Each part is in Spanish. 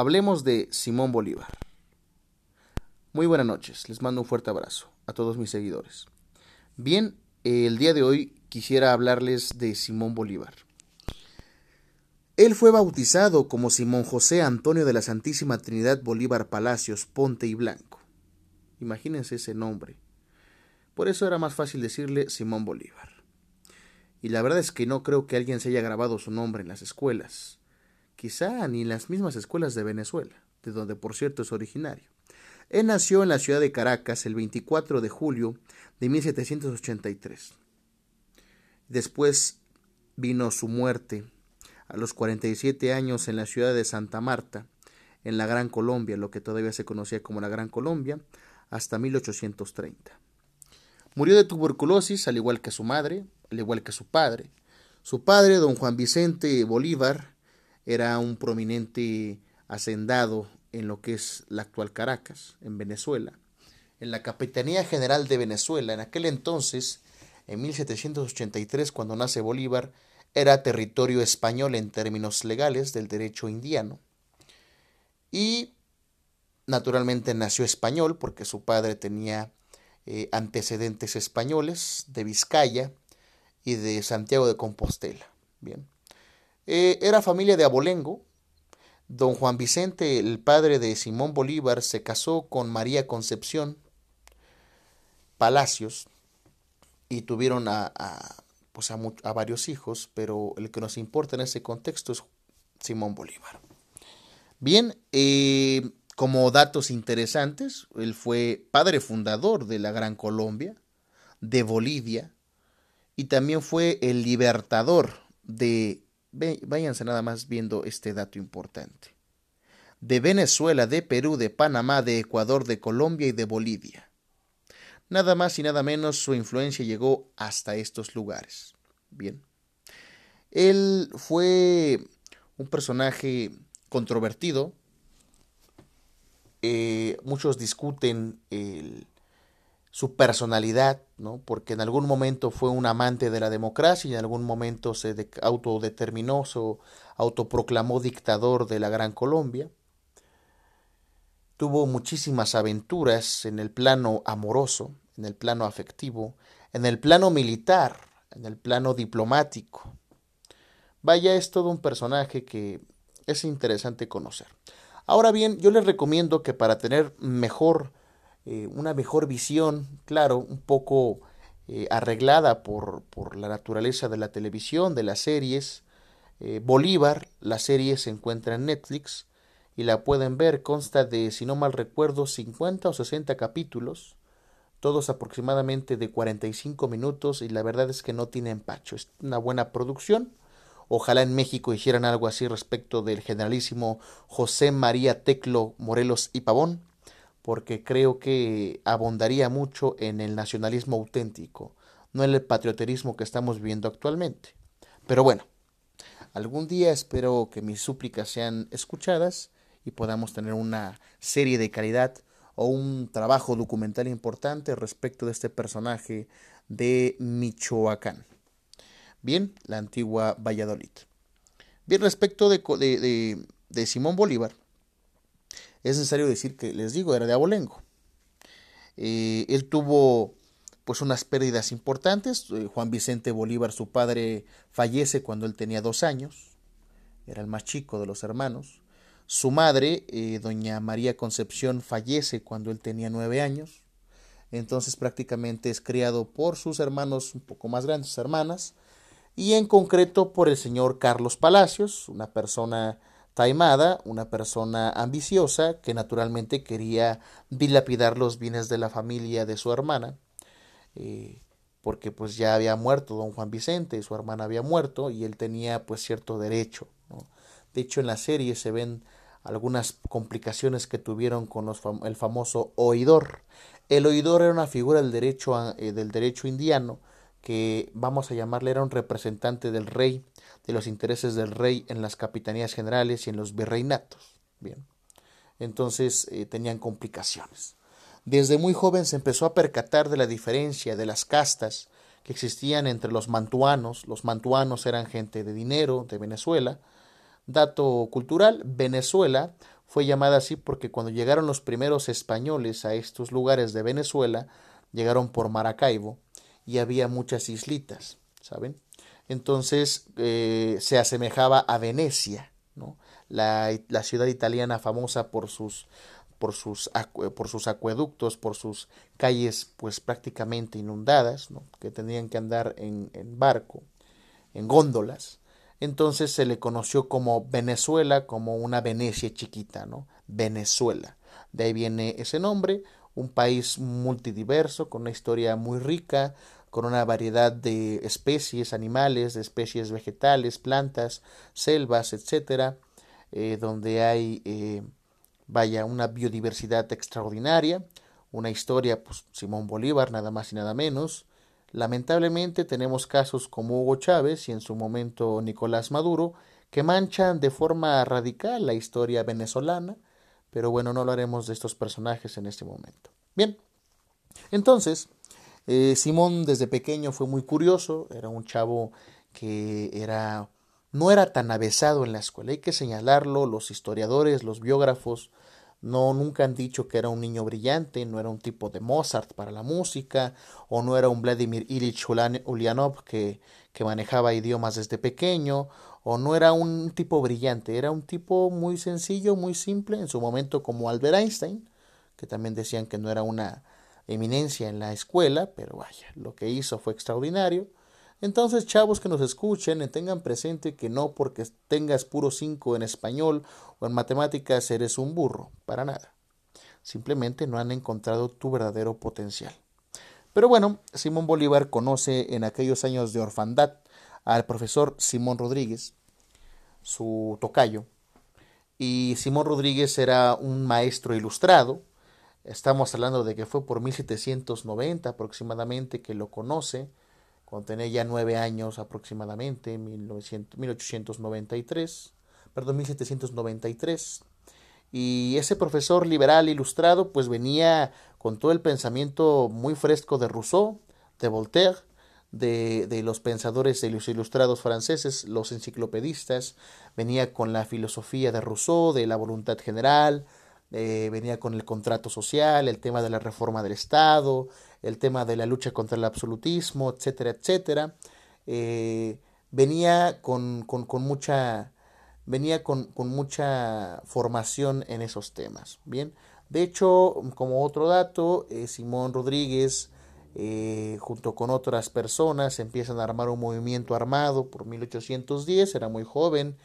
hablemos de Simón Bolívar. Muy buenas noches, les mando un fuerte abrazo a todos mis seguidores. Bien, el día de hoy quisiera hablarles de Simón Bolívar. Él fue bautizado como Simón José Antonio de la Santísima Trinidad Bolívar Palacios Ponte y Blanco. Imagínense ese nombre. Por eso era más fácil decirle Simón Bolívar. Y la verdad es que no creo que alguien se haya grabado su nombre en las escuelas. Quizá ni en las mismas escuelas de Venezuela, de donde por cierto es originario. Él nació en la ciudad de Caracas el 24 de julio de 1783. Después vino su muerte a los 47 años en la ciudad de Santa Marta, en la Gran Colombia, lo que todavía se conocía como la Gran Colombia, hasta 1830. Murió de tuberculosis, al igual que su madre, al igual que su padre. Su padre, don Juan Vicente Bolívar, era un prominente hacendado en lo que es la actual Caracas, en Venezuela, en la Capitanía General de Venezuela. En aquel entonces, en 1783, cuando nace Bolívar, era territorio español en términos legales del derecho indiano. Y naturalmente nació español porque su padre tenía eh, antecedentes españoles de Vizcaya y de Santiago de Compostela. Bien. Eh, era familia de abolengo, Don Juan Vicente, el padre de Simón Bolívar, se casó con María Concepción Palacios y tuvieron a, pues a, varios hijos, pero el que nos importa en ese contexto es Simón Bolívar. Bien, eh, como datos interesantes, él fue padre fundador de la Gran Colombia, de Bolivia, y también fue el libertador de váyanse nada más viendo este dato importante. De Venezuela, de Perú, de Panamá, de Ecuador, de Colombia y de Bolivia. Nada más y nada menos su influencia llegó hasta estos lugares. Bien. Él fue un personaje controvertido. Eh, muchos discuten el, su personalidad, ¿no? porque en algún momento fue un amante de la democracia y en algún momento se autodeterminó, se autoproclamó dictador de la Gran Colombia. Tuvo muchísimas aventuras en el plano amoroso, en el plano afectivo, en el plano militar, en el plano diplomático. Vaya, es todo un personaje que es interesante conocer. Ahora bien, yo les recomiendo que para tener mejor eh, una mejor visión, claro, un poco eh, arreglada por, por, la naturaleza de la televisión, de las series. Eh, Bolívar, la serie se encuentra en Netflix y la pueden ver, consta de, si no mal recuerdo, 50 o 60 capítulos, todos aproximadamente de 45 minutos y la verdad es que no tiene empacho, es una buena producción. Ojalá en México hicieran algo así respecto del generalísimo José María Teclo Morelos y Pavón, porque creo que abondaría mucho en el nacionalismo auténtico, no en el patrioterismo que estamos viviendo actualmente. Pero bueno, algún día espero que mis súplicas sean escuchadas y podamos tener una serie de calidad o un trabajo documental importante respecto de este personaje de Michoacán. Bien, la antigua Valladolid. Bien, respecto de, de, de Simón Bolívar, es necesario decir que, les digo, era de abolengo. Eh, él tuvo pues unas pérdidas importantes. Eh, Juan Vicente Bolívar, su padre, fallece cuando él tenía dos años. Era el más chico de los hermanos. Su madre, eh, doña María Concepción, fallece cuando él tenía nueve años. Entonces prácticamente es criado por sus hermanos un poco más grandes, hermanas, y en concreto por el señor Carlos Palacios, una persona taimada, una persona ambiciosa que naturalmente quería dilapidar los bienes de la familia de su hermana, eh, porque pues ya había muerto don Juan Vicente, su hermana había muerto y él tenía pues cierto derecho. De hecho en la serie se ven algunas complicaciones que tuvieron con el famoso oidor. El oidor era una figura del derecho, eh, del derecho indiano que vamos a llamarle era un representante del rey de los intereses del rey en las capitanías generales y en los virreinatos. Bien. Entonces eh, tenían complicaciones. Desde muy joven se empezó a percatar de la diferencia de las castas que existían entre los mantuanos. Los mantuanos eran gente de dinero de Venezuela. Dato cultural, Venezuela fue llamada así porque cuando llegaron los primeros españoles a estos lugares de Venezuela, llegaron por Maracaibo y había muchas islitas, ¿saben? Entonces eh, se asemejaba a Venecia. La, ciudad italiana famosa por sus, por sus, por sus acueductos, por sus calles pues prácticamente inundadas, que tenían que andar en, en barco, en góndolas. Entonces se le conoció como Venezuela, como una Venecia chiquita, ¿no? Venezuela. De ahí viene ese nombre, un país multidiverso, con una historia muy rica, con una variedad de especies animales, de especies vegetales, plantas, selvas, etcétera, eh, donde hay, eh, vaya, una biodiversidad extraordinaria, una historia, pues Simón Bolívar, nada más y nada menos. Lamentablemente tenemos casos como Hugo Chávez y en su momento Nicolás Maduro, que manchan de forma radical la historia venezolana, pero bueno, no hablaremos de estos personajes en este momento. Bien, entonces, eh, Simón desde pequeño fue muy curioso, era un chavo que era no era tan avesado en la escuela, hay que señalarlo, los historiadores, los biógrafos, no nunca han dicho que era un niño brillante, no era un tipo de Mozart para la música, o no era un Vladimir Ilich Ulyanov que, que manejaba idiomas desde pequeño, o no era un tipo brillante, era un tipo muy sencillo, muy simple, en su momento como Albert Einstein, que también decían que no era una eminencia en la escuela, pero vaya, lo que hizo fue extraordinario. Entonces, chavos que nos escuchen, tengan presente que no porque tengas puro 5 en español o en matemáticas eres un burro, para nada. Simplemente no han encontrado tu verdadero potencial. Pero bueno, Simón Bolívar conoce en aquellos años de orfandad al profesor Simón Rodríguez, su tocayo, y Simón Rodríguez era un maestro ilustrado, estamos hablando de que fue por 1790 aproximadamente que lo conoce, cuando tenía ya nueve años aproximadamente, 1900, 1893, perdón, 1793, y ese profesor liberal ilustrado pues venía con todo el pensamiento muy fresco de Rousseau, de Voltaire, de, de, los pensadores de los ilustrados franceses, los enciclopedistas, venía con la filosofía de Rousseau, de la voluntad general, eh, venía con el contrato social, el tema de la reforma del Estado, el tema de la lucha contra el absolutismo, etcétera, etcétera. Eh, venía con, con, con, mucha venía con, con, mucha formación en esos temas. Bien, de hecho, como otro dato, eh, Simón Rodríguez junto con otras personas empiezan a armar un movimiento armado por 1810, era muy joven,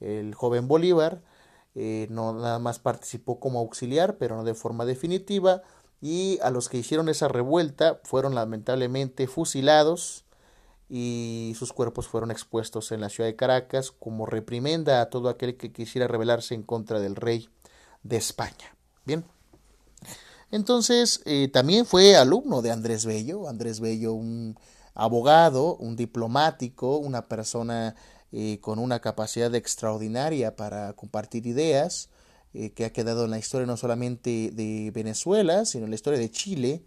el joven Bolívar, eh, no nada más participó como auxiliar, pero no de forma definitiva, y a los que hicieron esa revuelta fueron lamentablemente fusilados y sus cuerpos fueron expuestos en la ciudad de Caracas como reprimenda a todo aquel que quisiera rebelarse en contra del rey de España. Bien. Entonces, eh, también fue alumno de Andrés Bello, Andrés Bello, un abogado, un diplomático, una persona eh, con una capacidad extraordinaria para compartir ideas, eh, que ha quedado en la historia no solamente de Venezuela, sino en la historia de Chile.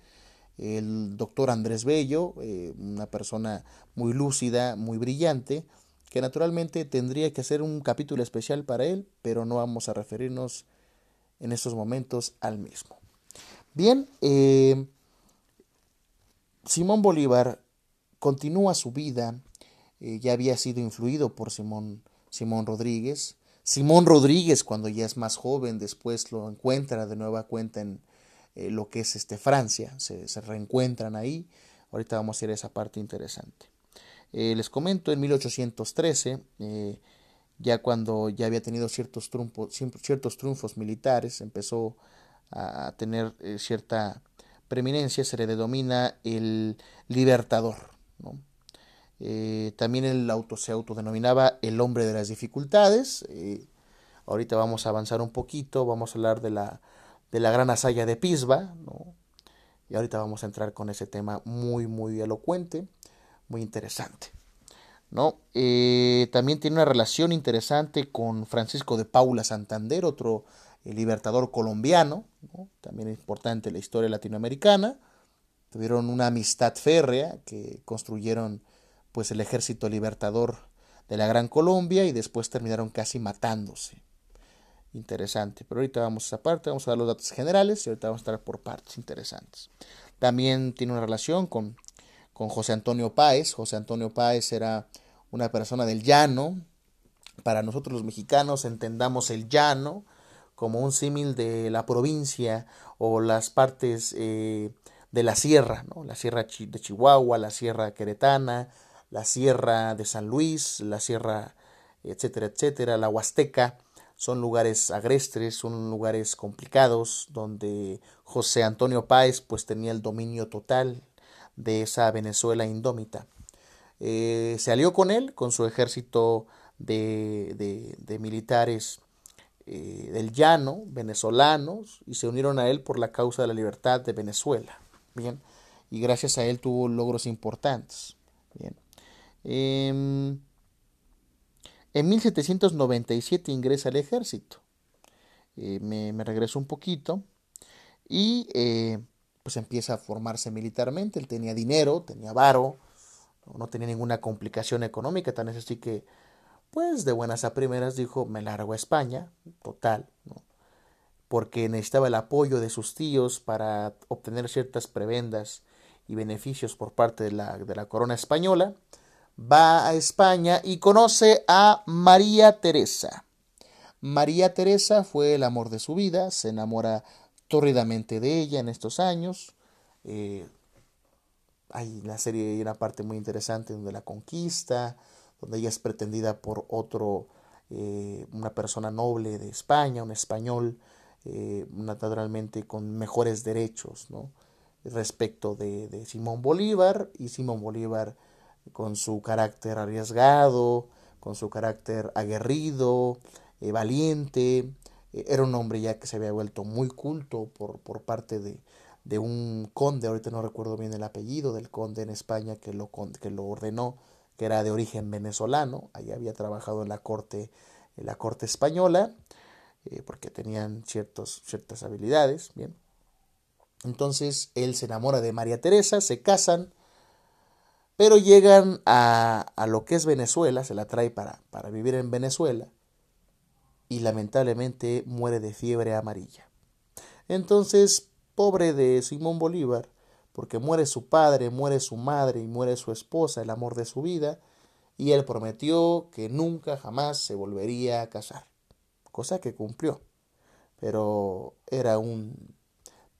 El doctor Andrés Bello, una persona muy lúcida, muy brillante, que naturalmente tendría que hacer un capítulo especial para él, pero no vamos a referirnos en estos momentos al mismo. Bien, eh, Simón Bolívar continúa su vida, eh, ya había sido influido por Simón, Simón Rodríguez. Simón Rodríguez, cuando ya es más joven, después lo encuentra de nueva cuenta en eh, lo que es este Francia, se, reencuentran ahí. Ahorita vamos a ir a esa parte interesante. les comento, en 1813, ya cuando ya había tenido ciertos, ciertos triunfos militares, empezó a tener eh, cierta preeminencia, se le denomina el libertador. Eh, también el auto se autodenominaba el hombre de las dificultades. Eh, ahorita vamos a avanzar un poquito, vamos a hablar de la, de la gran hazaña de Pisba, y ahorita vamos a entrar con ese tema muy, muy elocuente, muy interesante. ¿no? también tiene una relación interesante con Francisco de Paula Santander, otro libertador colombiano, también es importante la historia latinoamericana, tuvieron una amistad férrea que construyeron pues el ejército libertador de la Gran Colombia y después terminaron casi matándose. interesante. Pero ahorita vamos a esa parte, vamos a dar los datos generales y ahorita vamos a estar por partes interesantes. También tiene una relación con, con José Antonio Páez. José Antonio Páez era una persona del llano. Para nosotros los mexicanos entendamos el llano como un símil de la provincia o las partes eh, de la sierra, ¿no? la sierra de Chihuahua, la sierra queretana, la sierra de San Luis, la sierra, etcétera, etcétera, la Huasteca. Son lugares agrestres, son lugares complicados, donde José Antonio Páez pues tenía el dominio total de esa Venezuela indómita. Eh, se alió con él, con su ejército de, de, militares eh, del llano, venezolanos, y se unieron a él por la causa de la libertad de Venezuela. Bien, y gracias a él tuvo logros importantes. Bien. Em, en 1797 ingresa al ejército. Eh, me, regreso un poquito y eh, pues empieza a formarse militarmente. Él tenía dinero, tenía varo, no, tenía ninguna complicación económica, tan es así que pues de buenas a primeras dijo me largo a España, total, porque necesitaba el apoyo de sus tíos para obtener ciertas prebendas y beneficios por parte de la, de la corona española va a España y conoce a María Teresa. María Teresa fue el amor de su vida, se enamora tórridamente de ella en estos años. Eh, hay la serie hay una parte muy interesante donde la conquista, donde ella es pretendida por otro, eh, una persona noble de España, un español, eh, naturalmente con mejores derechos, ¿no? respecto de, de Simón Bolívar y Simón Bolívar con su carácter arriesgado, con su carácter aguerrido, eh, valiente. Eh, era un hombre ya que se había vuelto muy culto por, por parte de, de, un conde, ahorita no recuerdo bien el apellido del conde en España que lo, que lo ordenó, que era de origen venezolano, allá había trabajado en la corte, en la corte española, eh, porque tenían ciertos, ciertas habilidades, bien. Entonces él se enamora de María Teresa, se casan, pero llegan a, a lo que es Venezuela, se la trae para, para vivir en Venezuela y lamentablemente muere de fiebre amarilla. Entonces, pobre de Simón Bolívar, porque muere su padre, muere su madre y muere su esposa, el amor de su vida, y él prometió que nunca jamás se volvería a casar, cosa que cumplió. Pero era un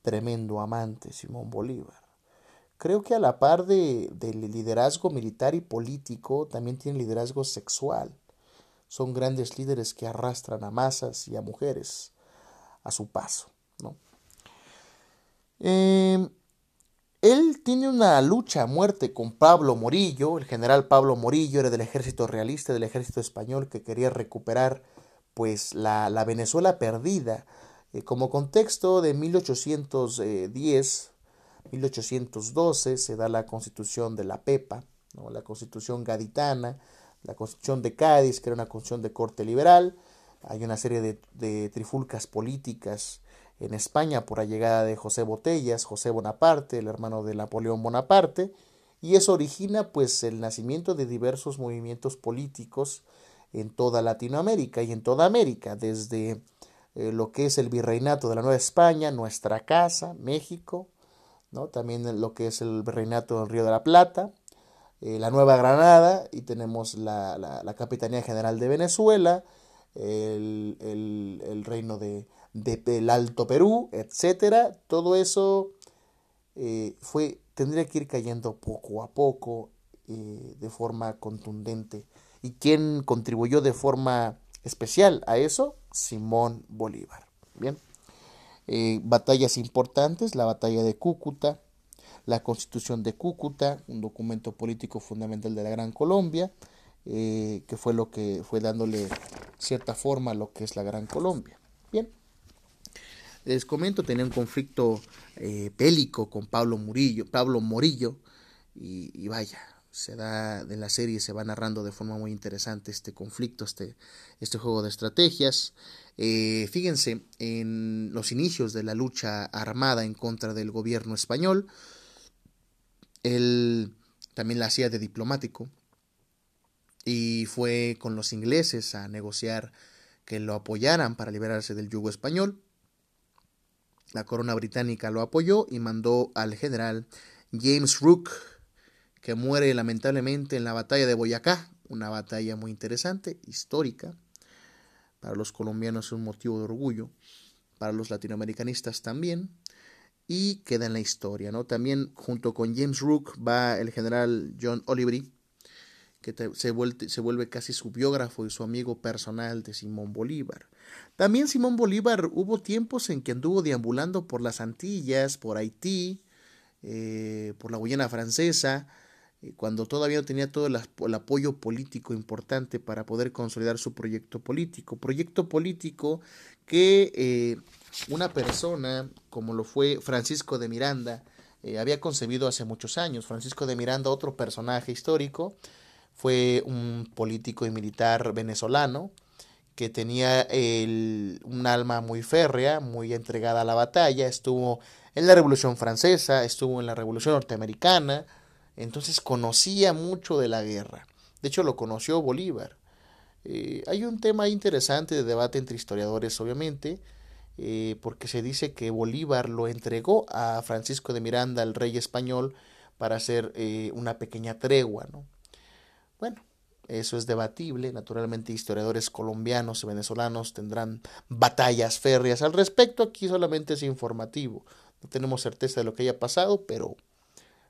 tremendo amante Simón Bolívar. Creo que a la par de, del liderazgo militar y político, también tiene liderazgo sexual. Son grandes líderes que arrastran a masas y a mujeres a su paso. ¿no? Em, él tiene una lucha a muerte con Pablo Morillo. El general Pablo Morillo era del ejército realista, del ejército español, que quería recuperar pues la, la Venezuela perdida. Eh, como contexto de 1810, 1812 se da la constitución de la Pepa, la constitución gaditana, la constitución de Cádiz, que era una constitución de corte liberal. Hay una serie de, de trifulcas políticas en España por la llegada de José Botellas, José Bonaparte, el hermano de Napoleón Bonaparte, y eso origina pues el nacimiento de diversos movimientos políticos en toda Latinoamérica y en toda América, desde eh, lo que es el virreinato de la Nueva España, nuestra casa, México, ¿no? también lo que es el virreinato del Río de la Plata, eh, la Nueva Granada, y tenemos la, la, Capitanía General de Venezuela, el, el, el reino de, del Alto Perú, etcétera, todo eso eh, fue, tendría que ir cayendo poco a poco, eh, de forma contundente. ¿Y quién contribuyó de forma especial a eso? Simón Bolívar. Bien. Eh, batallas importantes, la batalla de Cúcuta, la constitución de Cúcuta, un documento político fundamental de la Gran Colombia, que fue lo que fue dándole cierta forma a lo que es la Gran Colombia. Bien. Les comento, tenía un conflicto eh, bélico con Pablo Murillo, Pablo Morillo, y, vaya, se da en la serie se va narrando de forma muy interesante este conflicto, este, este juego de estrategias. Eh, fíjense, en los inicios de la lucha armada en contra del gobierno español, él también la hacía de diplomático y fue con los ingleses a negociar que lo apoyaran para liberarse del yugo español. La corona británica lo apoyó y mandó al general James Rooke, que muere lamentablemente en la batalla de Boyacá, una batalla muy interesante, histórica. Para los colombianos es un motivo de orgullo, para los latinoamericanistas también, y queda en la historia. ¿no? También junto con James Rooke va el general John Oliveri, que se, vuelve, casi su biógrafo y su amigo personal de Simón Bolívar. También Simón Bolívar hubo tiempos en que anduvo deambulando por las Antillas, por Haití, eh, por la Guyana francesa, cuando todavía no tenía todo el, apoyo político importante para poder consolidar su proyecto político. Proyecto político que eh, una persona como lo fue Francisco de Miranda había concebido hace muchos años. Francisco de Miranda, otro personaje histórico, fue un político y militar venezolano que tenía el, un alma muy férrea, muy entregada a la batalla, estuvo en la Revolución Francesa, estuvo en la Revolución Norteamericana, entonces conocía mucho de la guerra. De hecho, lo conoció Bolívar. Eh, hay un tema interesante de debate entre historiadores, obviamente, eh, porque se dice que Bolívar lo entregó a Francisco de Miranda, el rey español, para hacer eh, una pequeña tregua. ¿no? Bueno, eso es debatible. Naturalmente, historiadores colombianos y venezolanos tendrán batallas férreas al respecto. Aquí solamente es informativo. No tenemos certeza de lo que haya pasado, pero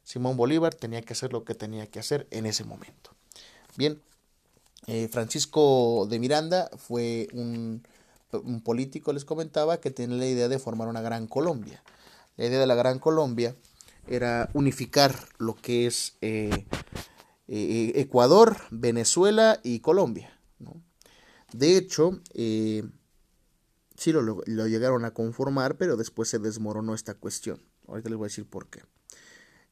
Simón Bolívar tenía que hacer lo que tenía que hacer en ese momento. Bien, eh, Francisco de Miranda fue un, político, les comentaba, que tenía la idea de formar una gran Colombia. La idea de la gran Colombia era unificar lo que es eh, eh, Ecuador, Venezuela y Colombia. De hecho, sí lo, llegaron a conformar, pero después se desmoronó esta cuestión. Ahorita les voy a decir por qué.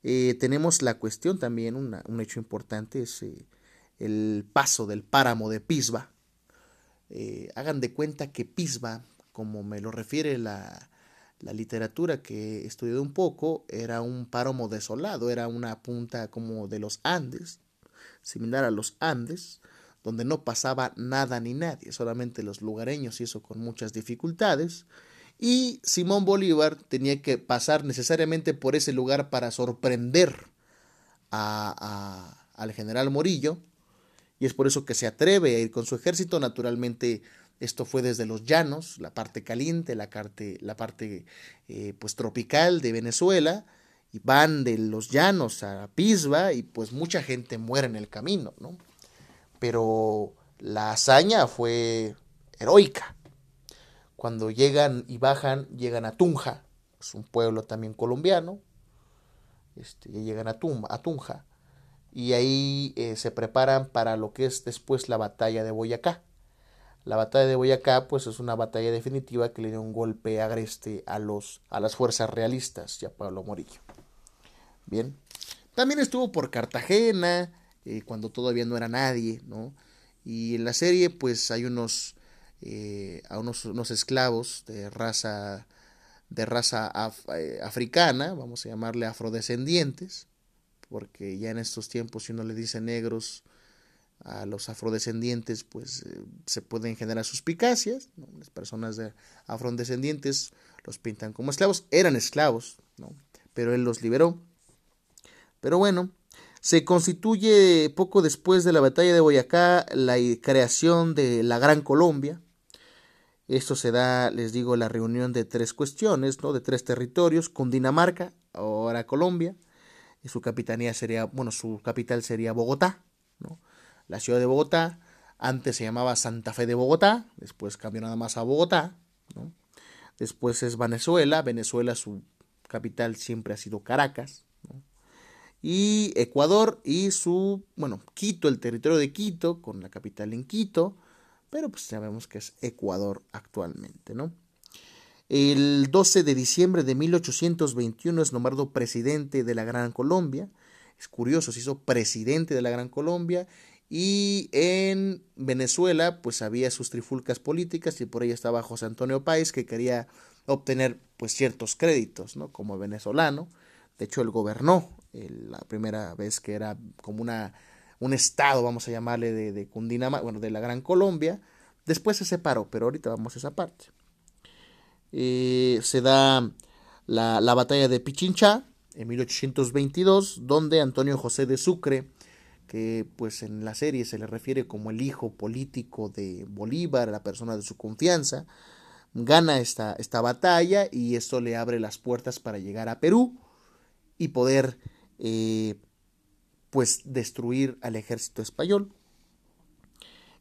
Eh, tenemos la cuestión también, un hecho importante, es el paso del páramo de Pisba. hagan de cuenta que Pisba, como me lo refiere la, la literatura que he estudiado un poco, era un páramo desolado, era una punta como de los Andes, similar a los Andes, donde no pasaba nada ni nadie, solamente los lugareños y eso con muchas dificultades. Y Simón Bolívar tenía que pasar necesariamente por ese lugar para sorprender a, al general Morillo, y es por eso que se atreve a ir con su ejército. Naturalmente, esto fue desde los llanos, la parte caliente, la parte, la parte eh, pues tropical de Venezuela, y van de los llanos a Pisba y pues mucha gente muere en el camino, ¿no? Pero la hazaña fue heroica. Cuando llegan y bajan, llegan a Tunja, es un pueblo también colombiano, este, llegan a, a Tunja, y ahí eh, se preparan para lo que es después la batalla de Boyacá. La batalla de Boyacá, pues es una batalla definitiva que le dio un golpe agreste a, los, a las fuerzas realistas y a Pablo Morillo. Bien. También estuvo por Cartagena, eh, cuando todavía no era nadie, ¿no? Y en la serie, pues hay unos, eh, a unos, unos, esclavos de raza, de raza eh, africana, vamos a llamarle afrodescendientes, porque ya en estos tiempos, si uno le dice negros a los afrodescendientes, pues se pueden generar suspicacias, las personas de afrodescendientes los pintan como esclavos, eran esclavos, ¿no? Pero él los liberó pero bueno, se constituye poco después de la batalla de Boyacá la creación de la Gran Colombia. Esto se da, les digo, la reunión de tres cuestiones, ¿no? De tres territorios, con Dinamarca, ahora Colombia. Y su sería, bueno, su capital sería Bogotá, ¿no? La ciudad de Bogotá, antes se llamaba Santa Fe de Bogotá, después cambió nada más a Bogotá, ¿no? Después es Venezuela, Venezuela su capital siempre ha sido Caracas, y Ecuador y su, bueno, Quito, el territorio de Quito, con la capital en Quito, pero pues sabemos que es Ecuador actualmente, ¿no? El 12 de diciembre de 1821 es nombrado presidente de la Gran Colombia. Es curioso, se hizo presidente de la Gran Colombia y en Venezuela pues había sus trifulcas políticas y por ahí estaba José Antonio Páez que quería obtener pues ciertos créditos, ¿no? Como venezolano. De hecho, él gobernó la primera vez que era como una, un estado, vamos a llamarle, de, Cundinamarca, bueno, de la Gran Colombia, Después se separó, pero ahorita vamos a esa parte. Eh, se da la, la, batalla de Pichincha en 1822, donde Antonio José de Sucre, que pues en la serie se le refiere como el hijo político de Bolívar, la persona de su confianza, gana esta, esta batalla y esto le abre las puertas para llegar a Perú y poder eh, pues destruir al ejército español.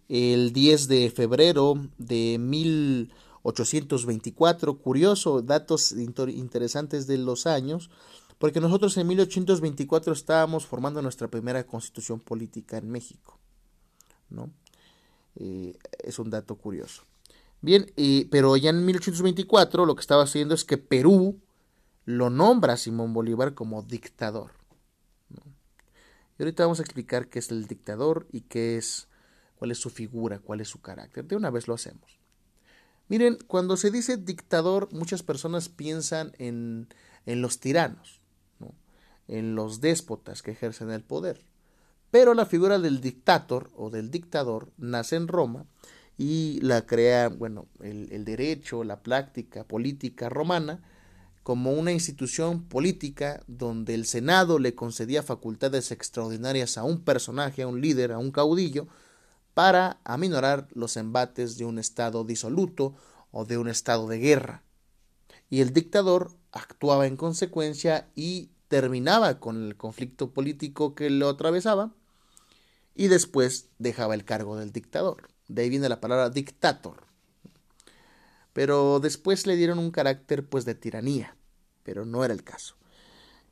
El 10 de febrero de 1824, curioso, datos interesantes de los años, porque nosotros en 1824 estábamos formando nuestra primera constitución política en México. ¿no? Eh, es un dato curioso. Bien, pero ya en 1824 lo que estaba haciendo es que Perú lo nombra a Simón Bolívar como dictador. Y ahorita vamos a explicar qué es el dictador y qué es, cuál es su figura, cuál es su carácter. De una vez lo hacemos. Miren, cuando se dice dictador, muchas personas piensan en, en los tiranos, en los déspotas que ejercen el poder. Pero la figura del dictator o del dictador nace en Roma y la crea, bueno, el, el derecho, la práctica política romana, como una institución política donde el Senado le concedía facultades extraordinarias a un personaje, a un líder, a un caudillo, para aminorar los embates de un Estado disoluto o de un estado de guerra. Y el dictador actuaba en consecuencia y terminaba con el conflicto político que lo atravesaba y después dejaba el cargo del dictador. De ahí viene la palabra dictator. Pero después le dieron un carácter pues de tiranía, pero no era el caso.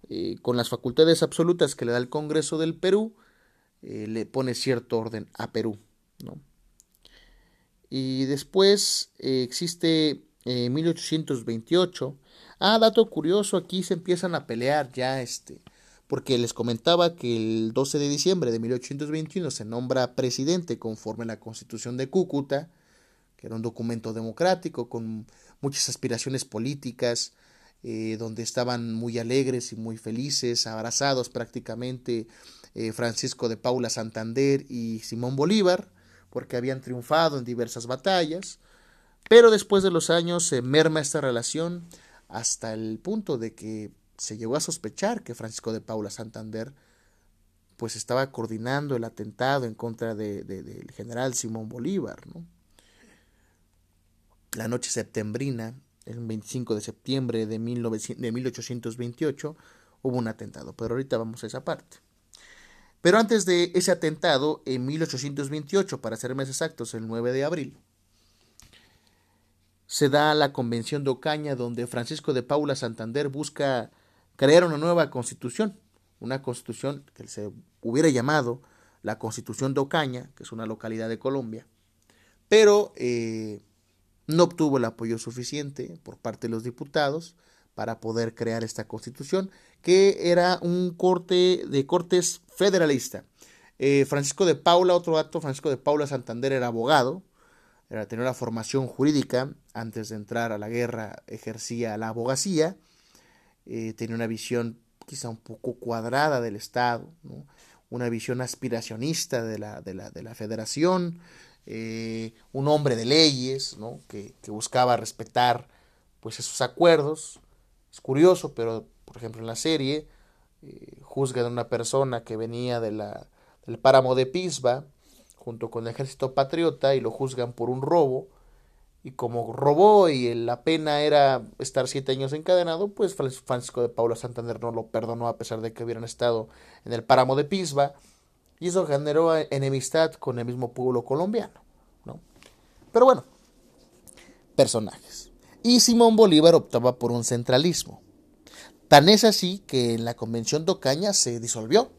Eh, con las facultades absolutas que le da el Congreso del Perú, eh, le pone cierto orden a Perú. ¿no? Y después eh, existe en 1828. Ah, dato curioso, aquí se empiezan a pelear ya este, porque les comentaba que el 12 de diciembre de 1821 se nombra presidente conforme a la Constitución de Cúcuta, que era un documento democrático con muchas aspiraciones políticas, eh, donde estaban muy alegres y muy felices, abrazados prácticamente eh, Francisco de Paula Santander y Simón Bolívar, porque habían triunfado en diversas batallas, pero después de los años se merma esta relación hasta el punto de que se llegó a sospechar que Francisco de Paula Santander pues estaba coordinando el atentado en contra de, del general Simón Bolívar. ¿no? La noche septembrina, el 25 de septiembre de, 1900, de 1828, hubo un atentado, pero ahorita vamos a esa parte. Pero antes de ese atentado, en 1828, para ser más exactos, el 9 de abril, se da la convención de Ocaña donde Francisco de Paula Santander busca crear una nueva constitución, una constitución que se hubiera llamado la Constitución de Ocaña, que es una localidad de Colombia, pero eh, no obtuvo el apoyo suficiente por parte de los diputados para poder crear esta constitución, que era un corte de cortes federalista. Eh, Francisco de Paula, otro dato, Francisco de Paula Santander era abogado, era, tenía una formación jurídica, antes de entrar a la guerra ejercía la abogacía, eh, tenía una visión quizá un poco cuadrada del Estado, una visión aspiracionista de la, de la, de la federación, eh, un hombre de leyes ¿no? que, que, buscaba respetar pues, esos acuerdos. Es curioso, pero por ejemplo en la serie eh, juzgan a una persona que venía de la, del páramo de Pisba junto con el ejército patriota y lo juzgan por un robo y como robó y la pena era estar siete años encadenado, pues Francisco de Paula Santander no lo perdonó a pesar de que hubieran estado en el páramo de Pisba y eso generó enemistad con el mismo pueblo colombiano, ¿no? Pero bueno, personajes. Y Simón Bolívar optaba por un centralismo. Tan es así que en la convención de Ocaña se disolvió.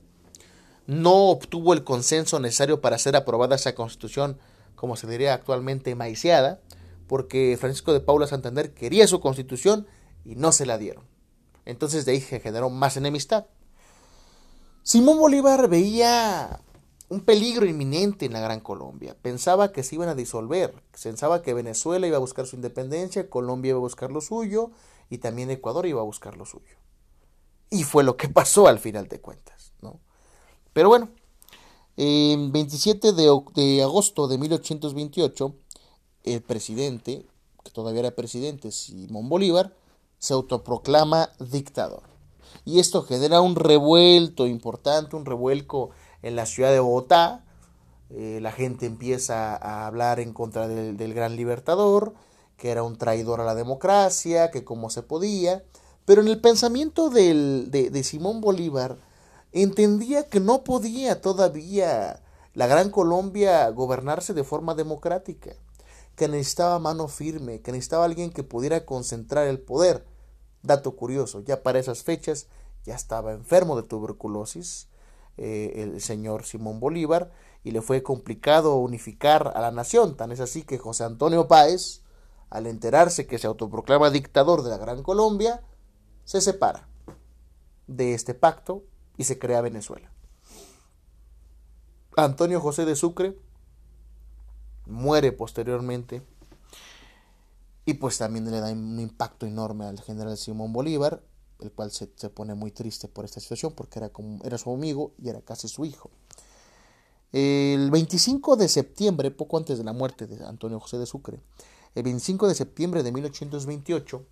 No obtuvo el consenso necesario para ser aprobada esa constitución, como se diría actualmente, maiciada, porque Francisco de Paula Santander quería su constitución y no se la dieron. Entonces de ahí se generó más enemistad. Simón Bolívar veía un peligro inminente en la Gran Colombia. Pensaba que se iban a disolver. Pensaba que Venezuela iba a buscar su independencia, Colombia iba a buscar lo suyo y también Ecuador iba a buscar lo suyo. Y fue lo que pasó al final de cuentas. ¿no? Pero bueno, el 27 de, de agosto de 1828 el presidente, que todavía era presidente, Simón Bolívar, se autoproclama dictador. Y esto genera un revuelto importante, un revuelco en la ciudad de Bogotá. Eh, la gente empieza a hablar en contra del, gran libertador, que era un traidor a la democracia, que cómo se podía. Pero en el pensamiento de, de Simón Bolívar, entendía que no podía todavía la Gran Colombia gobernarse de forma democrática, que necesitaba mano firme, que necesitaba alguien que pudiera concentrar el poder. Dato curioso, ya para esas fechas ya estaba enfermo de tuberculosis eh, el señor Simón Bolívar y le fue complicado unificar a la nación. Tan es así que José Antonio Páez, al enterarse que se autoproclama dictador de la Gran Colombia, se separa de este pacto y se crea Venezuela. Antonio José de Sucre muere posteriormente y pues también le da un impacto enorme al general Simón Bolívar, el cual se, pone muy triste por esta situación porque era, como, era su amigo y era casi su hijo. El 25 de septiembre, poco antes de la muerte de Antonio José de Sucre, el 25 de septiembre de 1828,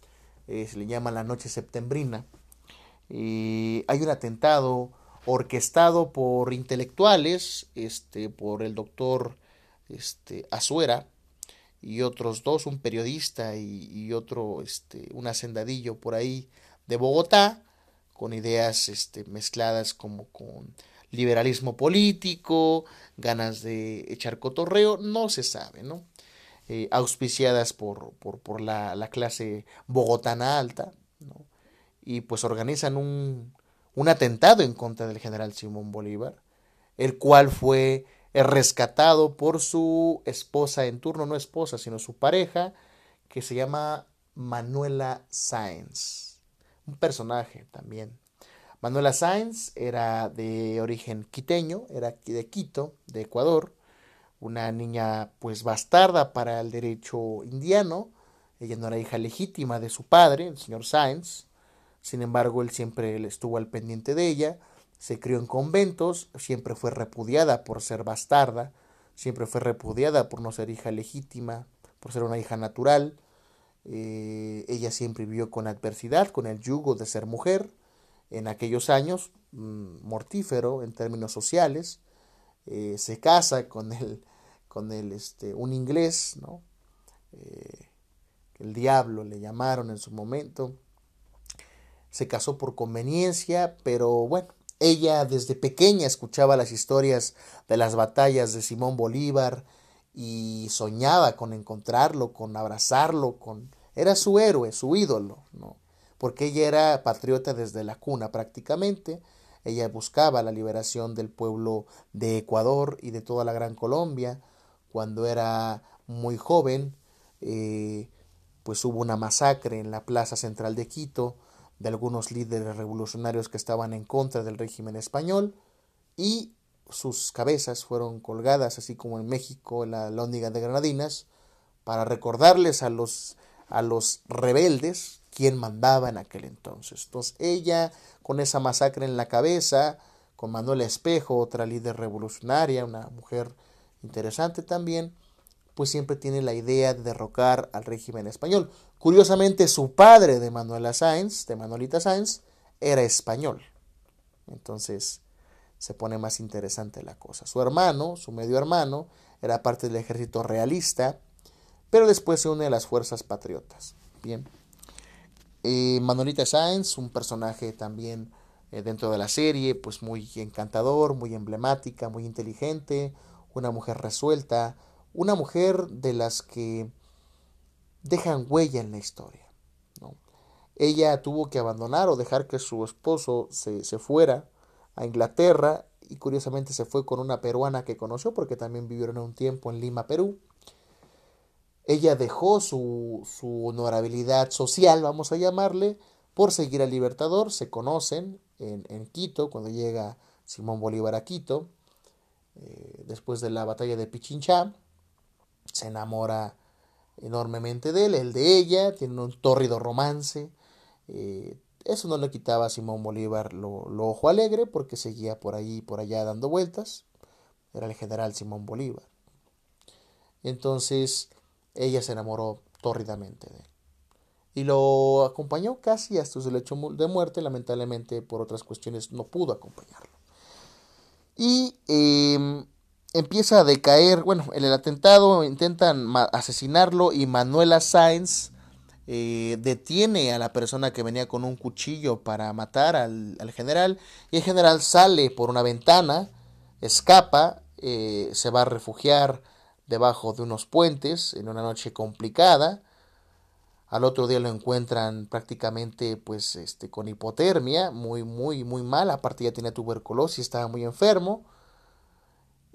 eh, se le llama la noche septembrina, y hay un atentado orquestado por intelectuales, este, por el doctor este, Azuera y otros dos, un periodista y, otro, este, un hacendadillo por ahí de Bogotá, con ideas este, mezcladas como con liberalismo político, ganas de echar cotorreo, no se sabe, ¿no? Eh, auspiciadas por, por, por la, la, clase bogotana alta, ¿no? y pues organizan un, un atentado en contra del general Simón Bolívar, el cual fue rescatado por su esposa en turno, no esposa, sino su pareja, que se llama Manuela Sáenz, un personaje también. Manuela Sáenz era de origen quiteño, era de Quito, de Ecuador, una niña pues bastarda para el derecho indiano, ella no era hija legítima de su padre, el señor Sáenz, sin embargo, él siempre estuvo al pendiente de ella, se crió en conventos, siempre fue repudiada por ser bastarda, siempre fue repudiada por no ser hija legítima, por ser una hija natural. Eh, ella siempre vivió con adversidad, con el yugo de ser mujer, en aquellos años mm, mortífero en términos sociales. Eh, se casa con el, con el, este, un inglés, ¿no? Eh, el diablo le llamaron en su momento se casó por conveniencia, pero bueno, ella desde pequeña escuchaba las historias de las batallas de Simón Bolívar y soñaba con encontrarlo, con abrazarlo, con era su héroe, su ídolo, ¿no? Porque ella era patriota desde la cuna prácticamente, ella buscaba la liberación del pueblo de Ecuador y de toda la Gran Colombia. Cuando era muy joven, eh, pues hubo una masacre en la plaza central de Quito, de algunos líderes revolucionarios que estaban en contra del régimen español y sus cabezas fueron colgadas, así como en México, en la Lóndiga de Granadinas, para recordarles a los, a los rebeldes quién mandaba en aquel entonces. Entonces ella, con esa masacre en la cabeza, con Manuel Espejo, otra líder revolucionaria, una mujer interesante también, pues siempre tiene la idea de derrocar al régimen español. Curiosamente, su padre de Manuela Sáenz, de Manuelita Sáenz, era español. Entonces se pone más interesante la cosa. Su hermano, su medio hermano, era parte del ejército realista, pero después se une a las fuerzas patriotas. Bien. Eh, Manuelita Sáenz, un personaje también eh, dentro de la serie, pues muy encantador, muy emblemática, muy inteligente, una mujer resuelta, una mujer de las que dejan huella en la historia. ¿no? Ella tuvo que abandonar o dejar que su esposo se, se, fuera a Inglaterra y curiosamente se fue con una peruana que conoció porque también vivieron un tiempo en Lima, Perú. Ella dejó su, su honorabilidad social, vamos a llamarle, por seguir al Libertador. Se conocen en, en Quito, cuando llega Simón Bolívar a Quito, eh, después de la batalla de Pichinchá se enamora enormemente de él, el de ella, tiene un tórrido romance. Eh, eso no le quitaba a Simón Bolívar lo, ojo alegre porque seguía por ahí y por allá dando vueltas. Era el general Simón Bolívar. Entonces, ella se enamoró tórridamente de él. Y lo acompañó casi hasta su lecho de muerte, lamentablemente por otras cuestiones no pudo acompañarlo. Y em, empieza a decaer, bueno, en el atentado intentan asesinarlo y Manuela Sáenz eh, detiene a la persona que venía con un cuchillo para matar al, general y el general sale por una ventana, escapa, eh, se va a refugiar debajo de unos puentes en una noche complicada. Al otro día lo encuentran prácticamente pues este con hipotermia, muy muy muy mal, aparte ya tenía tuberculosis, estaba muy enfermo.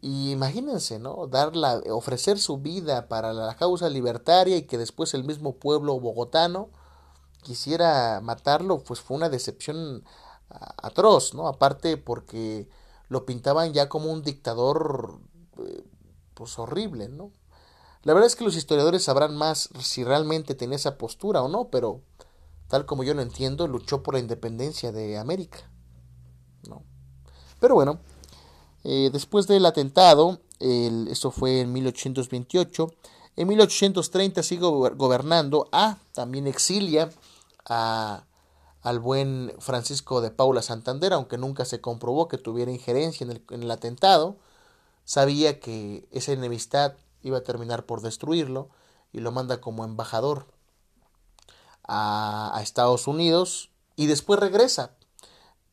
Y imagínense, ¿no? Darla, ofrecer su vida para la causa libertaria y que después el mismo pueblo bogotano quisiera matarlo, pues fue una decepción atroz, ¿no? Aparte porque lo pintaban ya como un dictador eh, pues horrible, ¿no? La verdad es que los historiadores sabrán más si realmente tenía esa postura o no, pero tal como yo lo entiendo, luchó por la independencia de América, ¿no? Pero bueno, eh, después del atentado, el, eso fue en 1828, en 1830 sigue gobernando, ah, también exilia a, al buen Francisco de Paula Santander, aunque nunca se comprobó que tuviera injerencia en el, en el atentado, sabía que esa enemistad iba a terminar por destruirlo y lo manda como embajador a, a, Estados Unidos y después regresa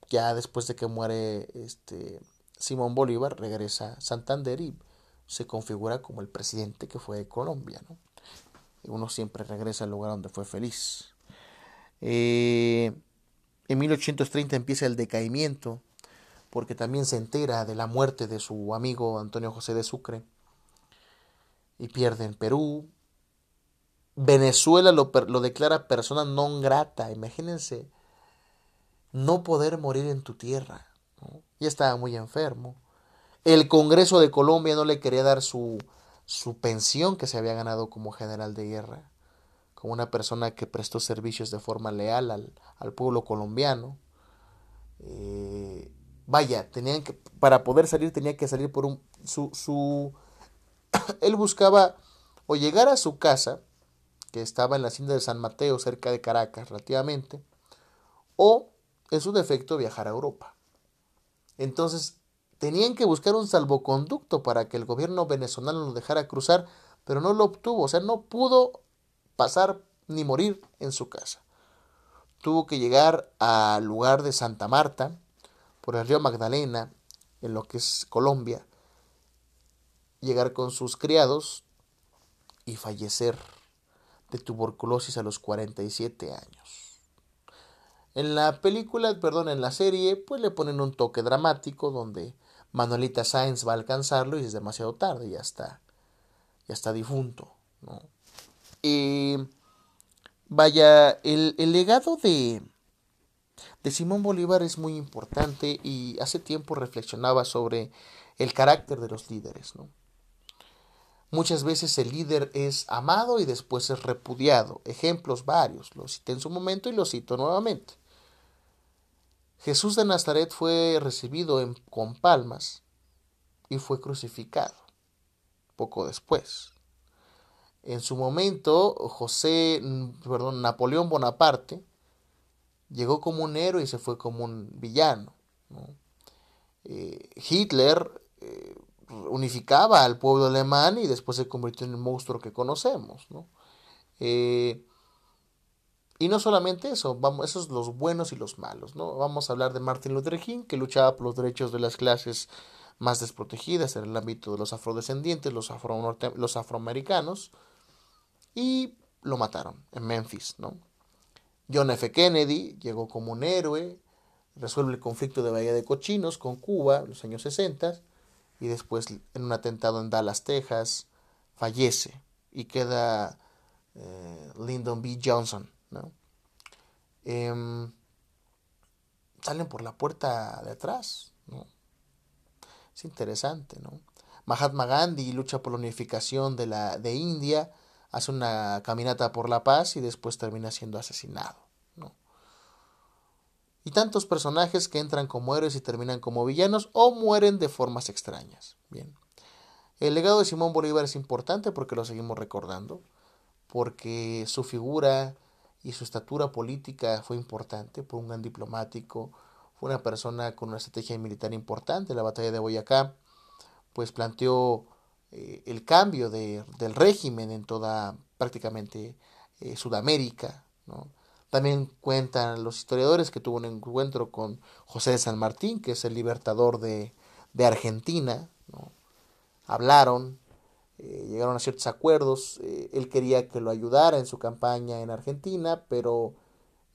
ya después de que muere este Simón Bolívar regresa a Santander y se configura como el presidente que fue de Colombia ¿no? uno siempre regresa al lugar donde fue feliz eh, en 1830 empieza el decaimiento porque también se entera de la muerte de su amigo Antonio José de Sucre y pierde en Perú. Venezuela lo, lo declara persona non grata, imagínense no poder morir en tu tierra. Ya estaba muy enfermo. El Congreso de Colombia no le quería dar su, su pensión que se había ganado como general de guerra, como una persona que prestó servicios de forma leal al, al pueblo colombiano. Eh, vaya, tenían que, para poder salir tenía que salir por un, su, su, él buscaba o llegar a su casa, que estaba en la hacienda de San Mateo, cerca de Caracas, relativamente, o, en su defecto, viajar a Europa. Entonces, tenían que buscar un salvoconducto para que el gobierno venezolano lo dejara cruzar, pero no lo obtuvo, o sea, no pudo pasar ni morir en su casa. Tuvo que llegar al lugar de Santa Marta, por el río Magdalena, en lo que es Colombia, llegar con sus criados y fallecer de tuberculosis a los 47 años. En la película, perdón, en la serie, pues le ponen un toque dramático donde Manuelita Sáenz va a alcanzarlo y es demasiado tarde, ya está, ya está difunto, vaya, el, el legado de, de Simón Bolívar es muy importante y hace tiempo reflexionaba sobre el carácter de los líderes. ¿no? Muchas veces el líder es amado y después es repudiado. Ejemplos varios, los cité en su momento y los cito nuevamente. Jesús de Nazaret fue recibido con palmas y fue crucificado poco después. En su momento, José, perdón, Napoleón Bonaparte llegó como un héroe y se fue como un villano. Eh, Hitler eh, unificaba al pueblo alemán y después se convirtió en el monstruo que conocemos. Eh, y no solamente eso, vamos, esos los buenos y los malos. ¿no? Vamos a hablar de Martin Luther King, que luchaba por los derechos de las clases más desprotegidas en el ámbito de los afrodescendientes, los, afro los afroamericanos, y lo mataron en Memphis. ¿no? John F. Kennedy llegó como un héroe, resuelve el conflicto de Bahía de Cochinos con Cuba en los años 60 y después en un atentado en Dallas, Texas, fallece y queda eh, Lyndon B. Johnson. ¿No? Em, salen por la puerta de atrás. ¿no? Es interesante. ¿no? Mahatma Gandhi lucha por la unificación de, la, de India hace una caminata por la paz y después termina siendo asesinado. ¿no? Y tantos personajes que entran como héroes y terminan como villanos o mueren de formas extrañas. Bien. El legado de Simón Bolívar es importante porque lo seguimos recordando. porque su figura y su estatura política fue importante, fue un gran diplomático, fue una persona con una estrategia militar importante. La batalla de Boyacá, pues planteó eh, el cambio de, del régimen en toda prácticamente eh, Sudamérica. ¿no? También cuentan los historiadores que tuvo un encuentro con José de San Martín, que es el libertador de, de Argentina. ¿no? Hablaron, eh, llegaron a ciertos acuerdos. Eh, él quería que lo ayudara en su campaña en Argentina, pero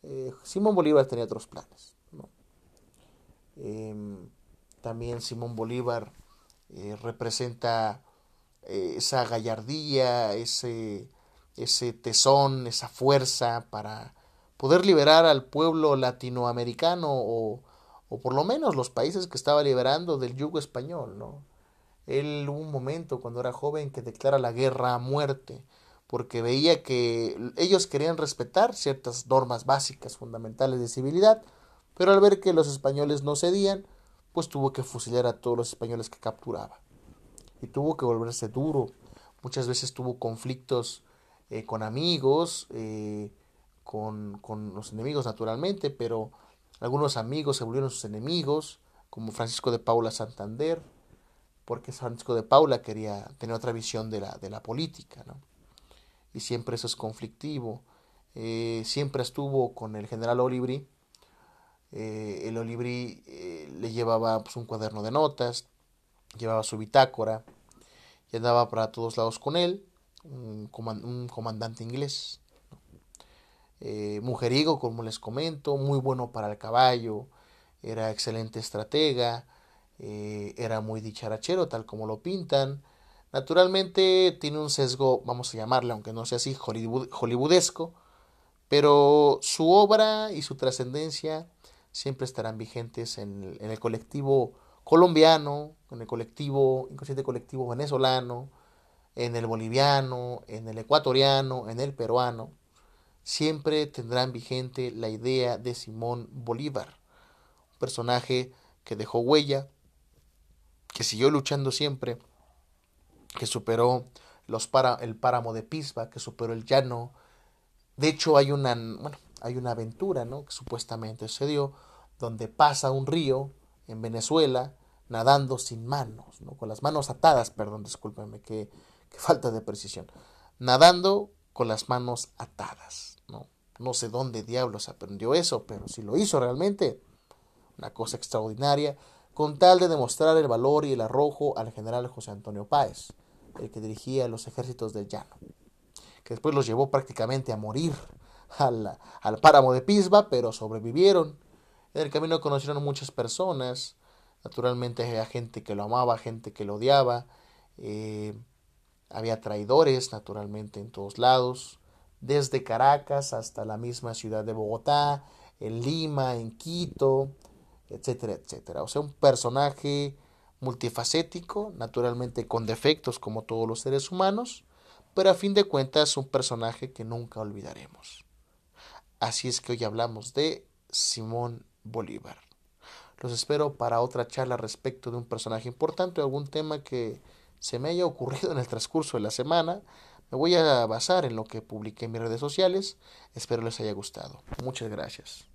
eh, Simón Bolívar tenía otros planes. Em, también Simón Bolívar representa esa gallardía, ese, ese tesón, esa fuerza para poder liberar al pueblo latinoamericano o, o por lo menos los países que estaba liberando del yugo español, ¿no? Él hubo un momento cuando era joven que declara la guerra a muerte, porque veía que ellos querían respetar ciertas normas básicas, fundamentales de civilidad, pero al ver que los españoles no cedían, pues tuvo que fusilar a todos los españoles que capturaba. Y tuvo que volverse duro. Muchas veces tuvo conflictos eh, con amigos, eh, con, con los enemigos naturalmente, pero algunos amigos se volvieron sus enemigos, como Francisco de Paula Santander, porque Francisco de Paula quería tener otra visión de la, de la política, ¿no? Y siempre eso es conflictivo. Eh, siempre estuvo con el general Olibri. Eh, el Olibri eh, le llevaba pues, un cuaderno de notas, llevaba su bitácora y andaba para todos lados con él, un, comandante inglés. mujeriego, como les comento, muy bueno para el caballo, era excelente estratega, eh, era muy dicharachero, tal como lo pintan. Naturalmente tiene un sesgo, vamos a llamarle, aunque no sea así, hollywoodesco, pero su obra y su trascendencia siempre estarán vigentes en el, colectivo colombiano, en el colectivo, inconsciente colectivo venezolano, en el boliviano, en el ecuatoriano, en el peruano. Siempre tendrán vigente la idea de Simón Bolívar, un personaje que dejó huella, que siguió luchando siempre, que superó los para, el páramo de Pisba, que superó el llano. De hecho, hay una, bueno, hay una aventura, ¿no? Que supuestamente se dio, donde pasa un río en Venezuela nadando sin manos, ¿no? Con las manos atadas, perdón, discúlpenme, que, que falta de precisión. Nadando con las manos atadas, ¿no? No sé dónde diablos aprendió eso, pero si lo hizo realmente, una cosa extraordinaria con tal de demostrar el valor y el arrojo al general José Antonio Páez, el que dirigía los ejércitos del llano, que después los llevó prácticamente a morir al, páramo de Pisba, pero sobrevivieron. En el camino conocieron muchas personas, naturalmente había gente que lo amaba, gente que lo odiaba, eh, había traidores naturalmente en todos lados, desde Caracas hasta la misma ciudad de Bogotá, en Lima, en Quito, etcétera, etcétera. O sea, un personaje multifacético, naturalmente con defectos como todos los seres humanos, pero a fin de cuentas un personaje que nunca olvidaremos. Así es que hoy hablamos de Simón Bolívar. Los espero para otra charla respecto de un personaje importante o algún tema que se me haya ocurrido en el transcurso de la semana. Me voy a basar en lo que publiqué en mis redes sociales. Espero les haya gustado. Muchas gracias.